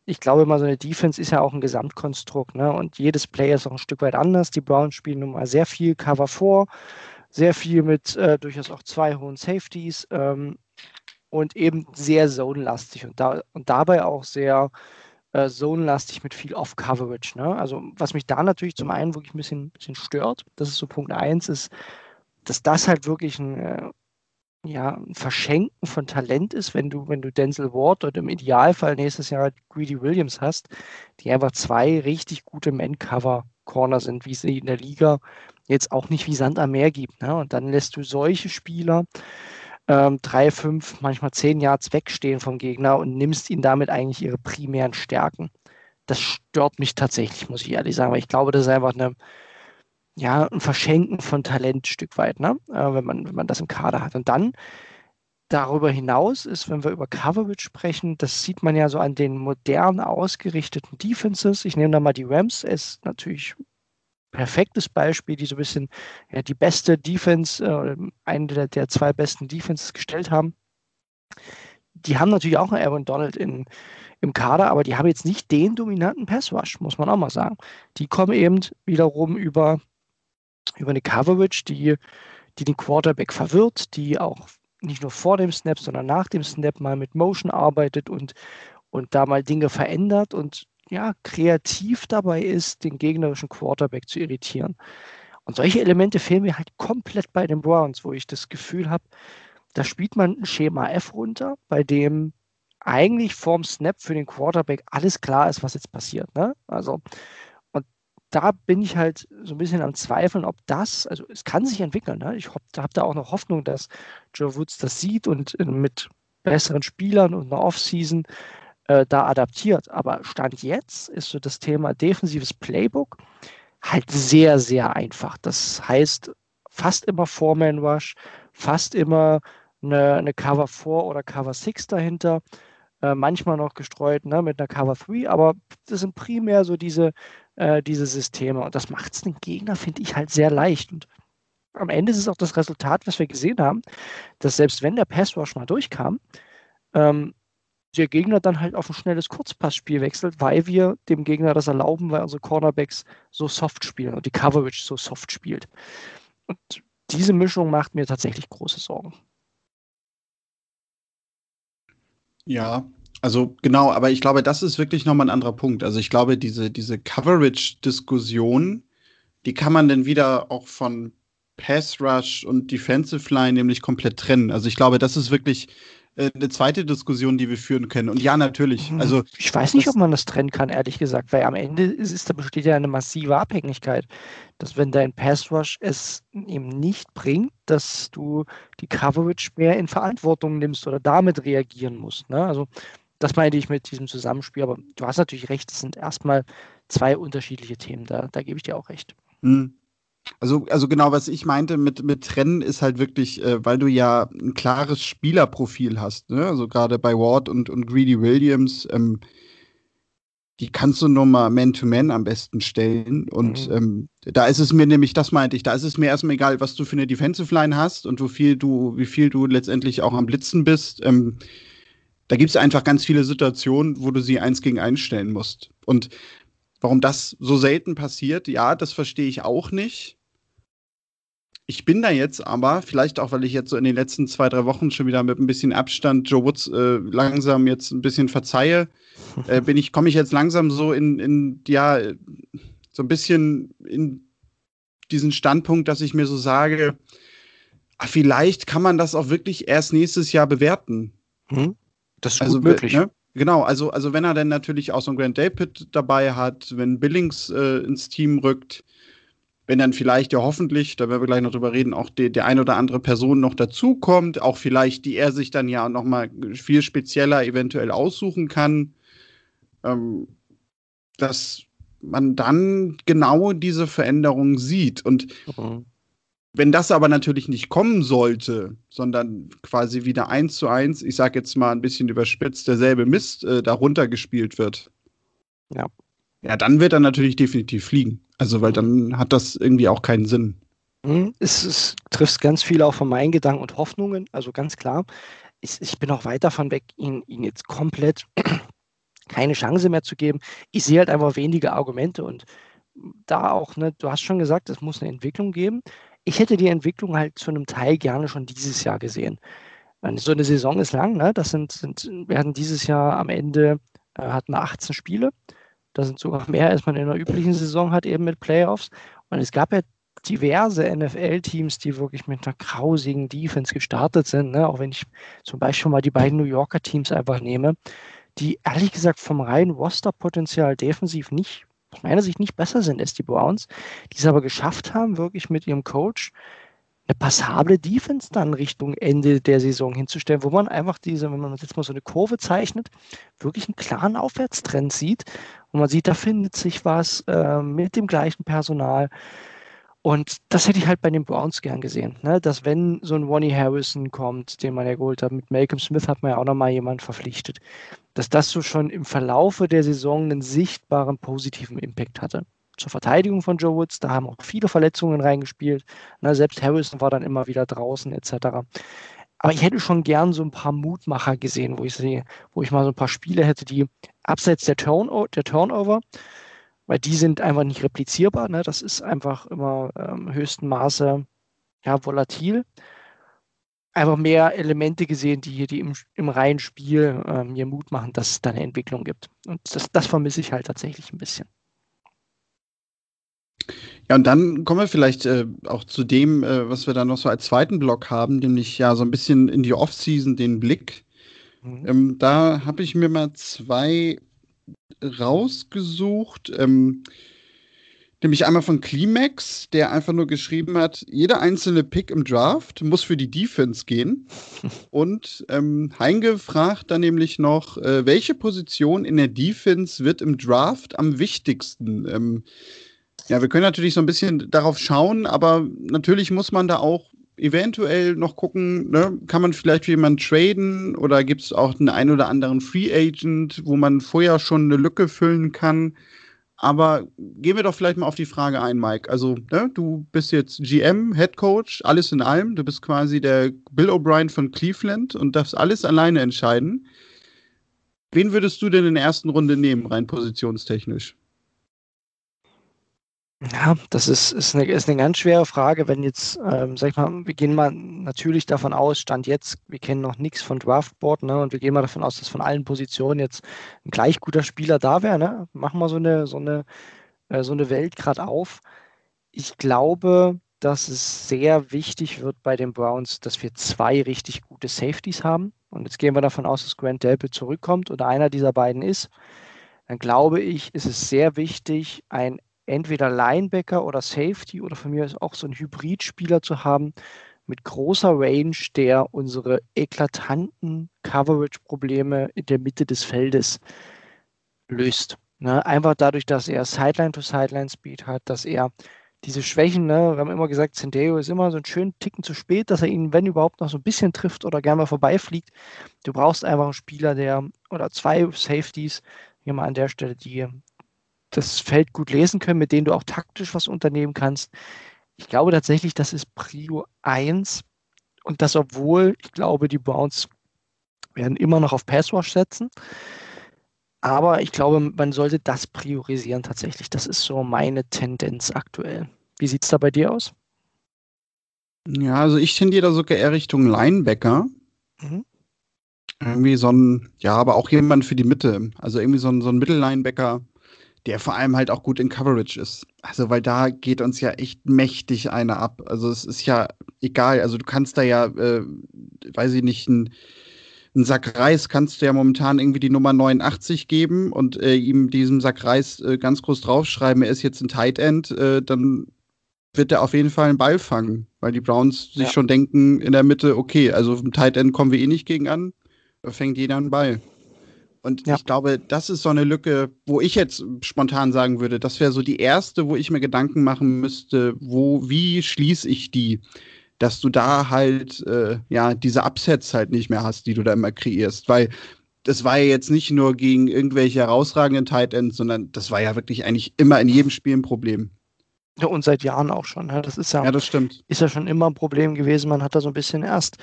Ich glaube mal, so eine Defense ist ja auch ein Gesamtkonstrukt, ne? Und jedes Player ist auch ein Stück weit anders. Die Browns spielen nun mal sehr viel Cover 4, sehr viel mit äh, durchaus auch zwei hohen Safeties ähm, und eben sehr zone-lastig und, da, und dabei auch sehr äh, zone-lastig mit viel Off-Coverage. Ne? Also was mich da natürlich zum einen wirklich ein bisschen, bisschen stört, das ist so Punkt 1, ist, dass das halt wirklich ein, äh, ja, ein Verschenken von Talent ist, wenn du, wenn du Denzel Ward oder im Idealfall nächstes Jahr Greedy Williams hast, die einfach zwei richtig gute Man-Cover-Corner sind, wie sie in der Liga jetzt auch nicht wie Sand am Meer gibt. Ne? Und dann lässt du solche Spieler ähm, drei, fünf, manchmal zehn Yards wegstehen vom Gegner und nimmst ihnen damit eigentlich ihre primären Stärken. Das stört mich tatsächlich, muss ich ehrlich sagen, weil ich glaube, das ist einfach eine, ja, ein Verschenken von Talent ein Stück weit, ne? Äh, wenn, man, wenn man das im Kader hat. Und dann darüber hinaus ist, wenn wir über Coverage sprechen, das sieht man ja so an den modern ausgerichteten Defenses. Ich nehme da mal die Rams, ist natürlich perfektes Beispiel, die so ein bisschen ja, die beste Defense, äh, eine der, der zwei besten Defenses gestellt haben. Die haben natürlich auch einen Aaron Donald in, im Kader, aber die haben jetzt nicht den dominanten Pass Rush, muss man auch mal sagen. Die kommen eben wiederum über, über eine Coverage, die, die den Quarterback verwirrt, die auch nicht nur vor dem Snap, sondern nach dem Snap mal mit Motion arbeitet und, und da mal Dinge verändert und ja, kreativ dabei ist, den gegnerischen Quarterback zu irritieren. Und solche Elemente fehlen mir halt komplett bei den Browns, wo ich das Gefühl habe, da spielt man ein Schema F runter, bei dem eigentlich vorm Snap für den Quarterback alles klar ist, was jetzt passiert. Ne? Also, und da bin ich halt so ein bisschen am Zweifeln, ob das, also es kann sich entwickeln. Ne? Ich habe hab da auch noch Hoffnung, dass Joe Woods das sieht und mit besseren Spielern und einer Offseason äh, da adaptiert. Aber Stand jetzt ist so das Thema defensives Playbook halt sehr, sehr einfach. Das heißt, fast immer Four-Man Rush, fast immer eine, eine Cover 4 oder Cover 6 dahinter. Äh, manchmal noch gestreut ne, mit einer Cover 3, aber das sind primär so diese, äh, diese Systeme. Und das macht es den Gegner, finde ich, halt sehr leicht. Und am Ende ist es auch das Resultat, was wir gesehen haben, dass selbst wenn der Pass Rush mal durchkam, ähm, der Gegner dann halt auf ein schnelles Kurzpassspiel wechselt, weil wir dem Gegner das erlauben, weil unsere Cornerbacks so soft spielen und die Coverage so soft spielt. Und diese Mischung macht mir tatsächlich große Sorgen. Ja, also genau, aber ich glaube, das ist wirklich nochmal ein anderer Punkt. Also ich glaube, diese, diese Coverage-Diskussion, die kann man dann wieder auch von Pass Rush und Defensive Line nämlich komplett trennen. Also ich glaube, das ist wirklich eine zweite Diskussion, die wir führen können. Und ja, natürlich. Mhm. Also, ich weiß nicht, ob man das trennen kann, ehrlich gesagt, weil am Ende ist, ist, da besteht ja eine massive Abhängigkeit, dass wenn dein Pass Rush es eben nicht bringt, dass du die Coverage mehr in Verantwortung nimmst oder damit reagieren musst. Ne? Also das meine ich mit diesem Zusammenspiel. Aber du hast natürlich recht, es sind erstmal zwei unterschiedliche Themen. Da, da gebe ich dir auch recht. Mhm. Also, also genau, was ich meinte mit, mit Trennen ist halt wirklich, äh, weil du ja ein klares Spielerprofil hast, ne? Also gerade bei Ward und, und Greedy Williams, ähm, die kannst du nur mal Man-to-Man am besten stellen. Und mhm. ähm, da ist es mir nämlich, das meinte ich, da ist es mir erstmal egal, was du für eine Defensive Line hast und wie viel du, wie viel du letztendlich auch am Blitzen bist. Ähm, da gibt es einfach ganz viele Situationen, wo du sie eins gegen eins stellen musst. Und warum das so selten passiert, ja, das verstehe ich auch nicht. Ich bin da jetzt aber, vielleicht auch, weil ich jetzt so in den letzten zwei, drei Wochen schon wieder mit ein bisschen Abstand Joe Woods äh, langsam jetzt ein bisschen verzeihe, äh, bin ich, komme ich jetzt langsam so in, in, ja, so ein bisschen in diesen Standpunkt, dass ich mir so sage, ach, vielleicht kann man das auch wirklich erst nächstes Jahr bewerten. Hm, das ist also, gut möglich. Ne? Genau, also, also wenn er dann natürlich auch so einen Grant David dabei hat, wenn Billings äh, ins Team rückt, wenn dann vielleicht ja hoffentlich, da werden wir gleich noch drüber reden, auch die, der ein oder andere Person noch dazukommt, auch vielleicht, die er sich dann ja nochmal viel spezieller eventuell aussuchen kann, ähm, dass man dann genau diese Veränderung sieht. Und mhm. wenn das aber natürlich nicht kommen sollte, sondern quasi wieder eins zu eins, ich sage jetzt mal ein bisschen überspitzt, derselbe Mist äh, darunter gespielt wird. Ja. Ja, dann wird er natürlich definitiv fliegen. Also, weil dann hat das irgendwie auch keinen Sinn. Mhm. Es, es trifft ganz viel auch von meinen Gedanken und Hoffnungen, also ganz klar. Ich, ich bin auch weit davon weg, ihn, ihn jetzt komplett keine Chance mehr zu geben. Ich sehe halt einfach wenige Argumente und da auch, ne, du hast schon gesagt, es muss eine Entwicklung geben. Ich hätte die Entwicklung halt zu einem Teil gerne schon dieses Jahr gesehen. So eine Saison ist lang, ne? Das sind, sind wir hatten dieses Jahr am Ende äh, hatten wir 18 Spiele. Das sind sogar mehr, als man in einer üblichen Saison hat, eben mit Playoffs. Und es gab ja diverse NFL-Teams, die wirklich mit einer grausigen Defense gestartet sind. Ne? Auch wenn ich zum Beispiel mal die beiden New Yorker Teams einfach nehme die ehrlich gesagt vom reinen Roster-Potenzial defensiv nicht, aus meiner Sicht nicht besser sind als die Browns, die es aber geschafft haben, wirklich mit ihrem Coach eine passable Defense dann Richtung Ende der Saison hinzustellen, wo man einfach diese, wenn man jetzt mal so eine Kurve zeichnet, wirklich einen klaren Aufwärtstrend sieht. Und man sieht, da findet sich was äh, mit dem gleichen Personal. Und das hätte ich halt bei den Browns gern gesehen, ne? dass wenn so ein Ronnie Harrison kommt, den man ja geholt hat, mit Malcolm Smith hat man ja auch nochmal jemanden verpflichtet, dass das so schon im Verlaufe der Saison einen sichtbaren positiven Impact hatte. Zur Verteidigung von Joe Woods, da haben auch viele Verletzungen reingespielt. Ne? Selbst Harrison war dann immer wieder draußen etc. Aber ich hätte schon gern so ein paar Mutmacher gesehen, wo ich sehe, wo ich mal so ein paar Spiele hätte, die abseits der, Turn der Turnover weil die sind einfach nicht replizierbar. Ne? Das ist einfach immer ähm, höchsten Maße ja, volatil. Einfach mehr Elemente gesehen, die, die im, im reinen Spiel äh, mir Mut machen, dass es da eine Entwicklung gibt. Und das, das vermisse ich halt tatsächlich ein bisschen. Ja, und dann kommen wir vielleicht äh, auch zu dem, äh, was wir da noch so als zweiten Block haben, nämlich ja so ein bisschen in die Offseason den Blick. Mhm. Ähm, da habe ich mir mal zwei rausgesucht. Ähm, nämlich einmal von Climax, der einfach nur geschrieben hat, jeder einzelne Pick im Draft muss für die Defense gehen. Und ähm, Heinge fragt dann nämlich noch, äh, welche Position in der Defense wird im Draft am wichtigsten? Ähm, ja, wir können natürlich so ein bisschen darauf schauen, aber natürlich muss man da auch eventuell noch gucken, ne, kann man vielleicht für jemanden traden oder gibt es auch einen ein oder anderen Free Agent, wo man vorher schon eine Lücke füllen kann. Aber gehen wir doch vielleicht mal auf die Frage ein, Mike. Also, ne, du bist jetzt GM, Head Coach, alles in allem. Du bist quasi der Bill O'Brien von Cleveland und darfst alles alleine entscheiden. Wen würdest du denn in der ersten Runde nehmen, rein positionstechnisch? Ja, das ist, ist, eine, ist eine ganz schwere Frage, wenn jetzt, ähm, sag ich mal, wir gehen mal natürlich davon aus, Stand jetzt, wir kennen noch nichts von Draftboard, ne, und wir gehen mal davon aus, dass von allen Positionen jetzt ein gleich guter Spieler da wäre, ne? Machen wir so eine, so eine, äh, so eine Welt gerade auf. Ich glaube, dass es sehr wichtig wird bei den Browns, dass wir zwei richtig gute Safeties haben. Und jetzt gehen wir davon aus, dass Grant Delpit zurückkommt oder einer dieser beiden ist. Dann glaube ich, ist es sehr wichtig, ein entweder Linebacker oder Safety oder von mir ist auch so ein Hybridspieler zu haben mit großer Range, der unsere eklatanten Coverage-Probleme in der Mitte des Feldes löst. Ne? Einfach dadurch, dass er Sideline-to-Sideline-Speed hat, dass er diese Schwächen, ne, wir haben immer gesagt, Sendeo ist immer so einen schönen Ticken zu spät, dass er ihn, wenn überhaupt, noch so ein bisschen trifft oder gerne mal vorbeifliegt. Du brauchst einfach einen Spieler, der, oder zwei Safeties, hier mal an der Stelle, die das Feld gut lesen können, mit denen du auch taktisch was unternehmen kannst. Ich glaube tatsächlich, das ist Prio 1 und das, obwohl ich glaube, die Browns werden immer noch auf Passwash setzen. Aber ich glaube, man sollte das priorisieren tatsächlich. Das ist so meine Tendenz aktuell. Wie sieht es da bei dir aus? Ja, also ich tendiere da sogar eher Richtung Linebacker. Mhm. Irgendwie so ein, ja, aber auch jemand für die Mitte. Also irgendwie so ein, so ein Mittellinebacker, der vor allem halt auch gut in Coverage ist. Also, weil da geht uns ja echt mächtig einer ab. Also, es ist ja egal. Also, du kannst da ja, äh, weiß ich nicht, ein, ein Sack Reis kannst du ja momentan irgendwie die Nummer 89 geben und äh, ihm diesem Sack Reis äh, ganz groß draufschreiben, er ist jetzt ein Tight End, äh, dann wird er auf jeden Fall einen Ball fangen, weil die Browns sich schon denken in der Mitte, okay, also im Tight End kommen wir eh nicht gegen an, da fängt jeder einen Ball. Und ja. ich glaube, das ist so eine Lücke, wo ich jetzt spontan sagen würde, das wäre so die erste, wo ich mir Gedanken machen müsste, wo, wie schließe ich die? Dass du da halt, äh, ja, diese Upsets halt nicht mehr hast, die du da immer kreierst. Weil das war ja jetzt nicht nur gegen irgendwelche herausragenden Tight Ends, sondern das war ja wirklich eigentlich immer in jedem Spiel ein Problem. Ja, und seit Jahren auch schon. Das ist ja, ja, das stimmt. Ist ja schon immer ein Problem gewesen. Man hat da so ein bisschen erst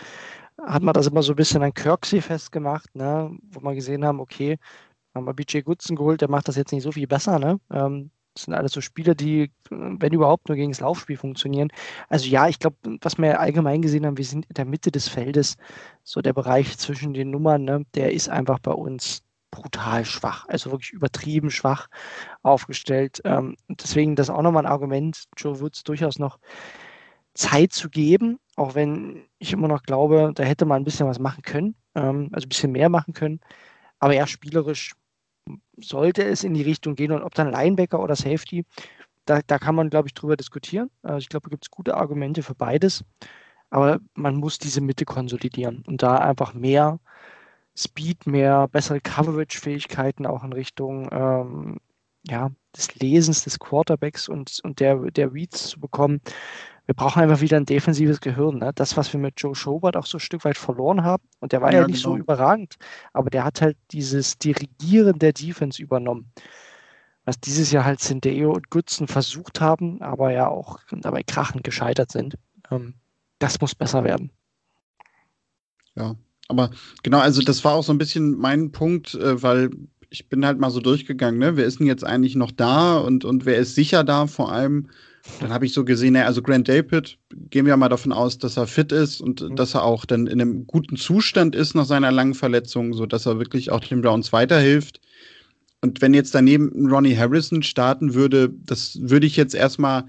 hat man das immer so ein bisschen an Kirksey festgemacht, ne? wo wir gesehen haben, okay, haben wir BJ Goodson geholt, der macht das jetzt nicht so viel besser. Ne? Ähm, das sind alles so Spiele, die, wenn überhaupt, nur gegen das Laufspiel funktionieren. Also ja, ich glaube, was wir allgemein gesehen haben, wir sind in der Mitte des Feldes, so der Bereich zwischen den Nummern, ne, der ist einfach bei uns brutal schwach, also wirklich übertrieben schwach aufgestellt. Ähm, deswegen das auch nochmal ein Argument, Joe Woods durchaus noch Zeit zu geben, auch wenn ich immer noch glaube, da hätte man ein bisschen was machen können, ähm, also ein bisschen mehr machen können. Aber ja, spielerisch sollte es in die Richtung gehen und ob dann Linebacker oder Safety, da, da kann man, glaube ich, drüber diskutieren. Also ich glaube, da gibt es gute Argumente für beides. Aber man muss diese Mitte konsolidieren und da einfach mehr Speed, mehr bessere Coverage-Fähigkeiten auch in Richtung ähm, ja, des Lesens des Quarterbacks und, und der, der Reads zu bekommen wir brauchen einfach wieder ein defensives Gehirn. Ne? Das, was wir mit Joe Schobert auch so ein Stück weit verloren haben, und der war ja, ja nicht genau. so überragend, aber der hat halt dieses Dirigieren der Defense übernommen. Was dieses Jahr halt Sindeo und Goodson versucht haben, aber ja auch dabei krachend gescheitert sind. Ähm, das muss besser werden. Ja, aber genau, also das war auch so ein bisschen mein Punkt, äh, weil ich bin halt mal so durchgegangen, ne? Wer ist denn jetzt eigentlich noch da und, und wer ist sicher da vor allem? Dann habe ich so gesehen, also Grant David, gehen wir mal davon aus, dass er fit ist und mhm. dass er auch dann in einem guten Zustand ist nach seiner langen Verletzung, sodass er wirklich auch den Browns weiterhilft. Und wenn jetzt daneben Ronnie Harrison starten würde, das würde ich jetzt erstmal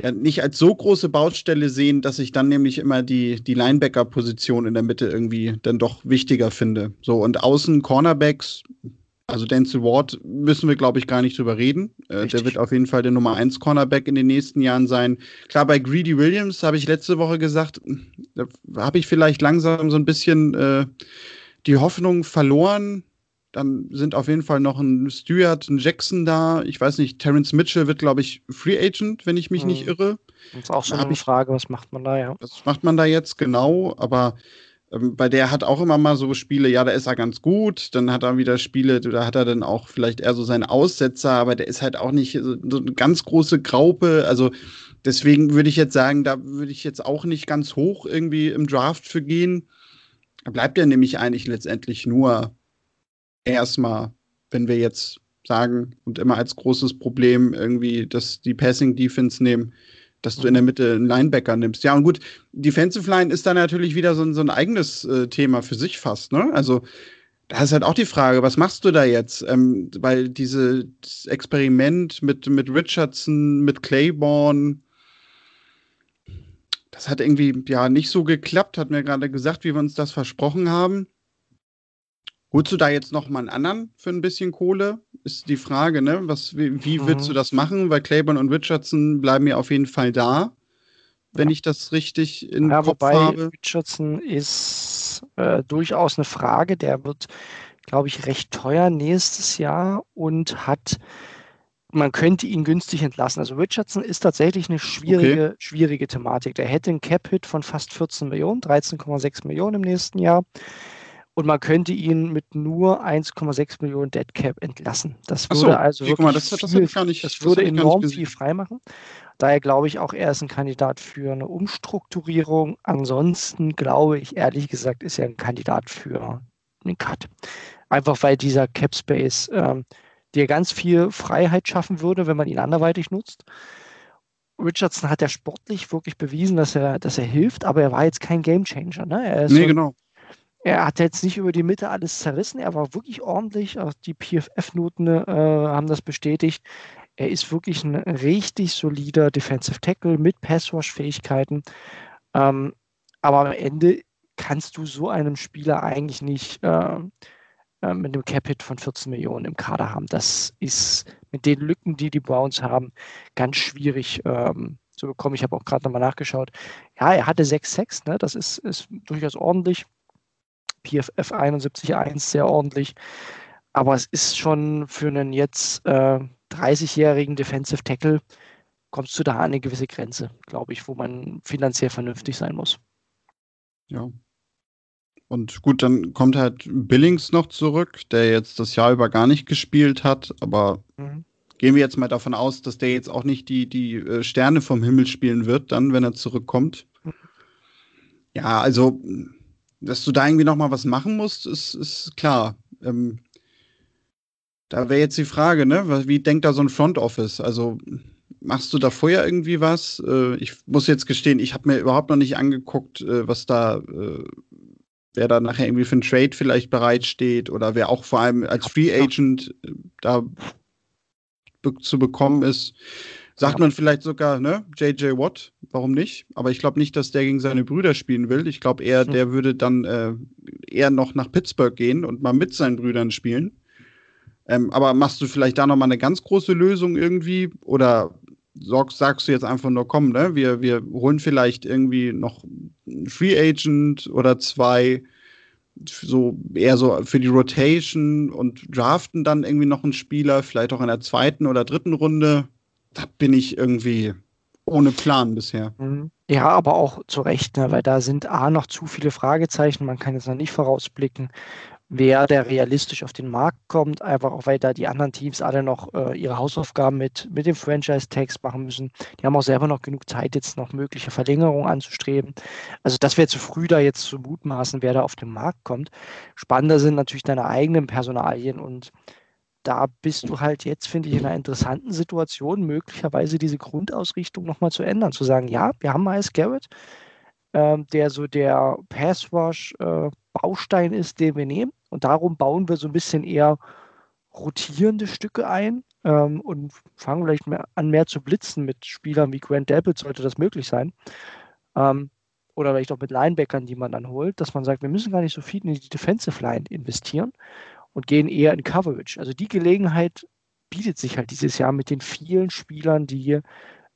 ja nicht als so große Baustelle sehen, dass ich dann nämlich immer die, die Linebacker-Position in der Mitte irgendwie dann doch wichtiger finde. So, und außen Cornerbacks, also Denzel Ward müssen wir, glaube ich, gar nicht drüber reden. Äh, der wird auf jeden Fall der Nummer 1 Cornerback in den nächsten Jahren sein. Klar, bei Greedy Williams habe ich letzte Woche gesagt, da habe ich vielleicht langsam so ein bisschen äh, die Hoffnung verloren. Dann sind auf jeden Fall noch ein Stewart, ein Jackson da. Ich weiß nicht, Terence Mitchell wird, glaube ich, Free Agent, wenn ich mich hm. nicht irre. Das ist auch so eine Frage, was macht man da, ja? Was macht man da jetzt genau? Aber bei der hat auch immer mal so Spiele, ja, da ist er ganz gut, dann hat er wieder Spiele, da hat er dann auch vielleicht eher so seinen Aussetzer, aber der ist halt auch nicht so, eine ganz große Graupe. Also deswegen würde ich jetzt sagen, da würde ich jetzt auch nicht ganz hoch irgendwie im Draft für gehen. Da bleibt ja nämlich eigentlich letztendlich nur erstmal, wenn wir jetzt sagen und immer als großes Problem irgendwie, dass die Passing Defense nehmen, dass du in der Mitte einen Linebacker nimmst. Ja, und gut, Defensive Line ist da natürlich wieder so ein, so ein eigenes äh, Thema für sich fast, ne? Also, da ist halt auch die Frage, was machst du da jetzt? Ähm, weil dieses Experiment mit, mit Richardson, mit Claiborne, das hat irgendwie ja nicht so geklappt, hat mir gerade gesagt, wie wir uns das versprochen haben. Holst du da jetzt noch mal einen anderen für ein bisschen Kohle? Ist die Frage, ne? Was, wie, wie mhm. willst du das machen? Weil Claiborne und Richardson bleiben ja auf jeden Fall da, wenn ja. ich das richtig in ja, Kopf wobei habe. Richardson ist äh, durchaus eine Frage. Der wird, glaube ich, recht teuer nächstes Jahr und hat man könnte ihn günstig entlassen. Also Richardson ist tatsächlich eine schwierige, okay. schwierige Thematik. Der hätte einen Cap-Hit von fast 14 Millionen, 13,6 Millionen im nächsten Jahr und man könnte ihn mit nur 1,6 Millionen Dead Cap entlassen. Das würde so, also wirklich mal, das, viel, das, nicht, das würde enorm viel freimachen. Daher glaube ich auch, er ist ein Kandidat für eine Umstrukturierung. Ansonsten glaube ich, ehrlich gesagt, ist er ein Kandidat für einen Cut. Einfach weil dieser Cap Space ähm, dir ganz viel Freiheit schaffen würde, wenn man ihn anderweitig nutzt. Richardson hat ja sportlich wirklich bewiesen, dass er, dass er hilft, aber er war jetzt kein Gamechanger. Ne? Er ist nee, so, genau. Er hat jetzt nicht über die Mitte alles zerrissen. Er war wirklich ordentlich. Auch die PFF-Noten äh, haben das bestätigt. Er ist wirklich ein richtig solider Defensive Tackle mit Passwash-Fähigkeiten. Ähm, aber am Ende kannst du so einem Spieler eigentlich nicht äh, äh, mit einem Cap-Hit von 14 Millionen im Kader haben. Das ist mit den Lücken, die die Browns haben, ganz schwierig ähm, zu bekommen. Ich habe auch gerade nochmal nachgeschaut. Ja, er hatte 6-6, ne? das ist, ist durchaus ordentlich. PFF 71.1 sehr ordentlich. Aber es ist schon für einen jetzt äh, 30-jährigen Defensive Tackle, kommst du da an eine gewisse Grenze, glaube ich, wo man finanziell vernünftig sein muss. Ja. Und gut, dann kommt halt Billings noch zurück, der jetzt das Jahr über gar nicht gespielt hat, aber mhm. gehen wir jetzt mal davon aus, dass der jetzt auch nicht die, die äh, Sterne vom Himmel spielen wird, dann, wenn er zurückkommt. Mhm. Ja, also, dass du da irgendwie nochmal was machen musst, ist, ist klar. Ähm, da wäre jetzt die Frage, ne? Wie denkt da so ein Front Office? Also, machst du da vorher irgendwie was? Äh, ich muss jetzt gestehen, ich habe mir überhaupt noch nicht angeguckt, äh, was da, äh, wer da nachher irgendwie für ein Trade vielleicht bereitsteht oder wer auch vor allem als Free Agent äh, da be zu bekommen ist. Sagt ja. man vielleicht sogar, ne, JJ Watt, warum nicht? Aber ich glaube nicht, dass der gegen seine Brüder spielen will. Ich glaube eher, hm. der würde dann äh, eher noch nach Pittsburgh gehen und mal mit seinen Brüdern spielen. Ähm, aber machst du vielleicht da nochmal eine ganz große Lösung irgendwie? Oder sagst, sagst du jetzt einfach nur, komm, ne, wir, wir holen vielleicht irgendwie noch einen Free Agent oder zwei, so eher so für die Rotation und draften dann irgendwie noch einen Spieler, vielleicht auch in der zweiten oder dritten Runde da bin ich irgendwie ohne Plan bisher. Mhm. Ja, aber auch zu Recht, ne, weil da sind A noch zu viele Fragezeichen. Man kann jetzt noch nicht vorausblicken, wer der realistisch auf den Markt kommt, einfach auch weil da die anderen Teams alle noch äh, ihre Hausaufgaben mit, mit dem Franchise-Tags machen müssen. Die haben auch selber noch genug Zeit, jetzt noch mögliche Verlängerungen anzustreben. Also das wäre zu früh, da jetzt zu mutmaßen, wer da auf den Markt kommt. Spannender sind natürlich deine eigenen Personalien und da bist du halt jetzt, finde ich, in einer interessanten Situation, möglicherweise diese Grundausrichtung nochmal zu ändern. Zu sagen, ja, wir haben Miles Garrett, äh, der so der Passwash-Baustein äh, ist, den wir nehmen. Und darum bauen wir so ein bisschen eher rotierende Stücke ein ähm, und fangen vielleicht mehr an, mehr zu blitzen mit Spielern wie Grant Delpit, sollte das möglich sein. Ähm, oder vielleicht auch mit Linebackern, die man dann holt, dass man sagt, wir müssen gar nicht so viel in die Defensive Line investieren und gehen eher in Coverage. Also die Gelegenheit bietet sich halt dieses Jahr mit den vielen Spielern, die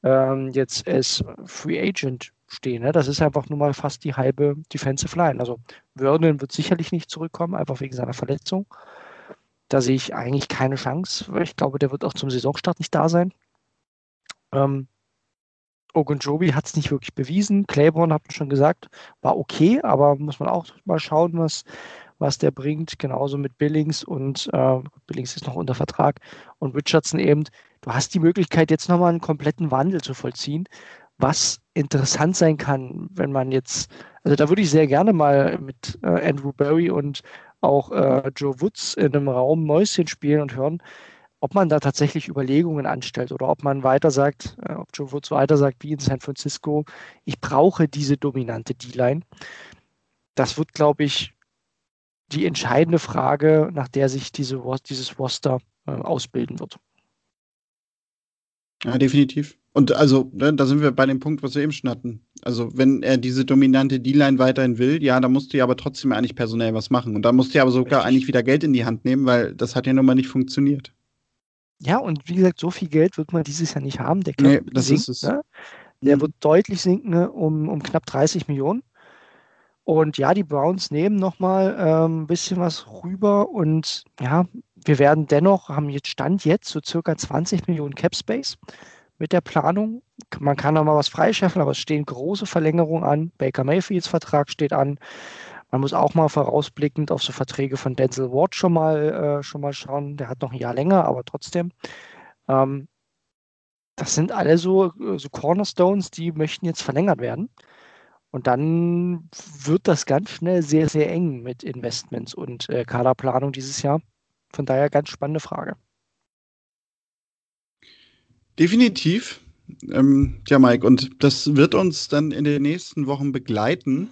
ähm, jetzt als Free Agent stehen. Ne? Das ist einfach nur mal fast die halbe Defensive Line. Also Vernon wird sicherlich nicht zurückkommen, einfach wegen seiner Verletzung. Da sehe ich eigentlich keine Chance. Ich glaube, der wird auch zum Saisonstart nicht da sein. Ähm, Ogunjobi hat es nicht wirklich bewiesen. Claiborne, hat man schon gesagt, war okay, aber muss man auch mal schauen, was was der bringt. Genauso mit Billings und äh, Billings ist noch unter Vertrag und Richardson eben. Du hast die Möglichkeit, jetzt nochmal einen kompletten Wandel zu vollziehen, was interessant sein kann, wenn man jetzt, also da würde ich sehr gerne mal mit äh, Andrew Barry und auch äh, Joe Woods in einem Raum Mäuschen spielen und hören, ob man da tatsächlich Überlegungen anstellt oder ob man weiter sagt, äh, ob Joe Woods weiter sagt, wie in San Francisco, ich brauche diese dominante D-Line. Das wird, glaube ich, die entscheidende Frage, nach der sich diese, dieses Roster äh, ausbilden wird. Ja, definitiv. Und also, ne, da sind wir bei dem Punkt, was wir eben schon hatten. Also, wenn er diese dominante D-Line weiterhin will, ja, dann musst du ja aber trotzdem eigentlich personell was machen. Und da musst du ja aber sogar Richtig. eigentlich wieder Geld in die Hand nehmen, weil das hat ja nun mal nicht funktioniert. Ja, und wie gesagt, so viel Geld wird man dieses Jahr nicht haben. Der nee, das sinkt, ist es. Ne? Der mhm. wird deutlich sinken um, um knapp 30 Millionen. Und ja, die Browns nehmen nochmal ähm, ein bisschen was rüber und ja, wir werden dennoch, haben jetzt Stand jetzt so circa 20 Millionen Cap Space mit der Planung. Man kann noch mal was freischeffeln, aber es stehen große Verlängerungen an. Baker Mayfields Vertrag steht an. Man muss auch mal vorausblickend auf so Verträge von Denzel Ward schon mal, äh, schon mal schauen. Der hat noch ein Jahr länger, aber trotzdem. Ähm, das sind alle so, so Cornerstones, die möchten jetzt verlängert werden. Und dann wird das ganz schnell sehr, sehr eng mit Investments und äh, Kaderplanung dieses Jahr. Von daher ganz spannende Frage. Definitiv. Ähm, ja, Mike, und das wird uns dann in den nächsten Wochen begleiten.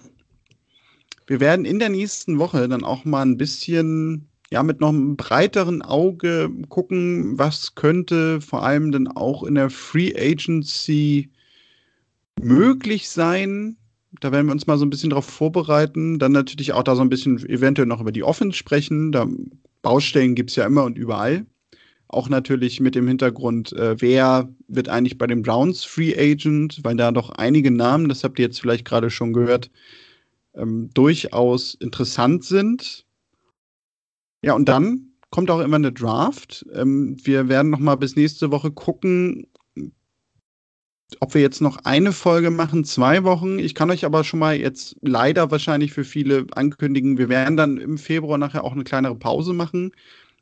Wir werden in der nächsten Woche dann auch mal ein bisschen, ja, mit noch einem breiteren Auge gucken, was könnte vor allem dann auch in der Free Agency möglich sein, da werden wir uns mal so ein bisschen darauf vorbereiten. Dann natürlich auch da so ein bisschen eventuell noch über die Offense sprechen. Da Baustellen gibt es ja immer und überall. Auch natürlich mit dem Hintergrund, äh, wer wird eigentlich bei den Browns Free Agent, weil da doch einige Namen, das habt ihr jetzt vielleicht gerade schon gehört, ähm, durchaus interessant sind. Ja, und dann kommt auch immer eine Draft. Ähm, wir werden noch mal bis nächste Woche gucken, ob wir jetzt noch eine Folge machen, zwei Wochen. Ich kann euch aber schon mal jetzt leider wahrscheinlich für viele ankündigen, wir werden dann im Februar nachher auch eine kleinere Pause machen,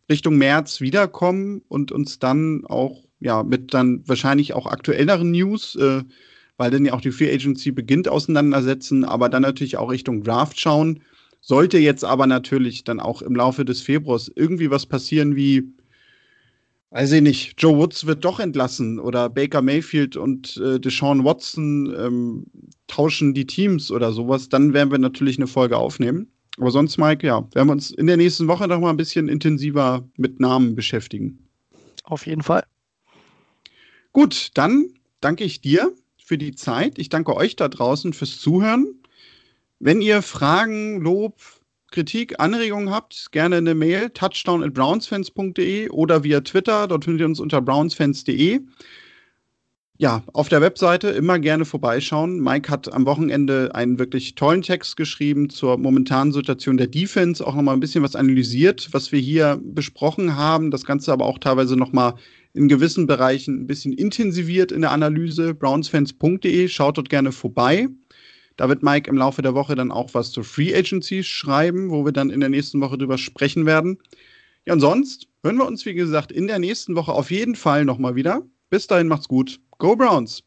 Richtung März wiederkommen und uns dann auch ja mit dann wahrscheinlich auch aktuelleren News, äh, weil dann ja auch die Free Agency beginnt, auseinandersetzen, aber dann natürlich auch Richtung Draft schauen. Sollte jetzt aber natürlich dann auch im Laufe des Februars irgendwie was passieren wie weiß ich nicht, Joe Woods wird doch entlassen oder Baker Mayfield und äh, Deshaun Watson ähm, tauschen die Teams oder sowas, dann werden wir natürlich eine Folge aufnehmen. Aber sonst, Mike, ja, werden wir uns in der nächsten Woche noch mal ein bisschen intensiver mit Namen beschäftigen. Auf jeden Fall. Gut, dann danke ich dir für die Zeit. Ich danke euch da draußen fürs Zuhören. Wenn ihr Fragen, Lob, Kritik, Anregungen habt, gerne eine Mail touchdown at brownsfans.de oder via Twitter. Dort findet ihr uns unter brownsfans.de. Ja, auf der Webseite immer gerne vorbeischauen. Mike hat am Wochenende einen wirklich tollen Text geschrieben zur momentanen Situation der Defense, auch nochmal ein bisschen was analysiert, was wir hier besprochen haben. Das Ganze aber auch teilweise nochmal in gewissen Bereichen ein bisschen intensiviert in der Analyse. brownsfans.de, schaut dort gerne vorbei. Da wird Mike im Laufe der Woche dann auch was zur Free Agency schreiben, wo wir dann in der nächsten Woche drüber sprechen werden. Ja, und sonst hören wir uns, wie gesagt, in der nächsten Woche auf jeden Fall nochmal wieder. Bis dahin macht's gut. Go Browns!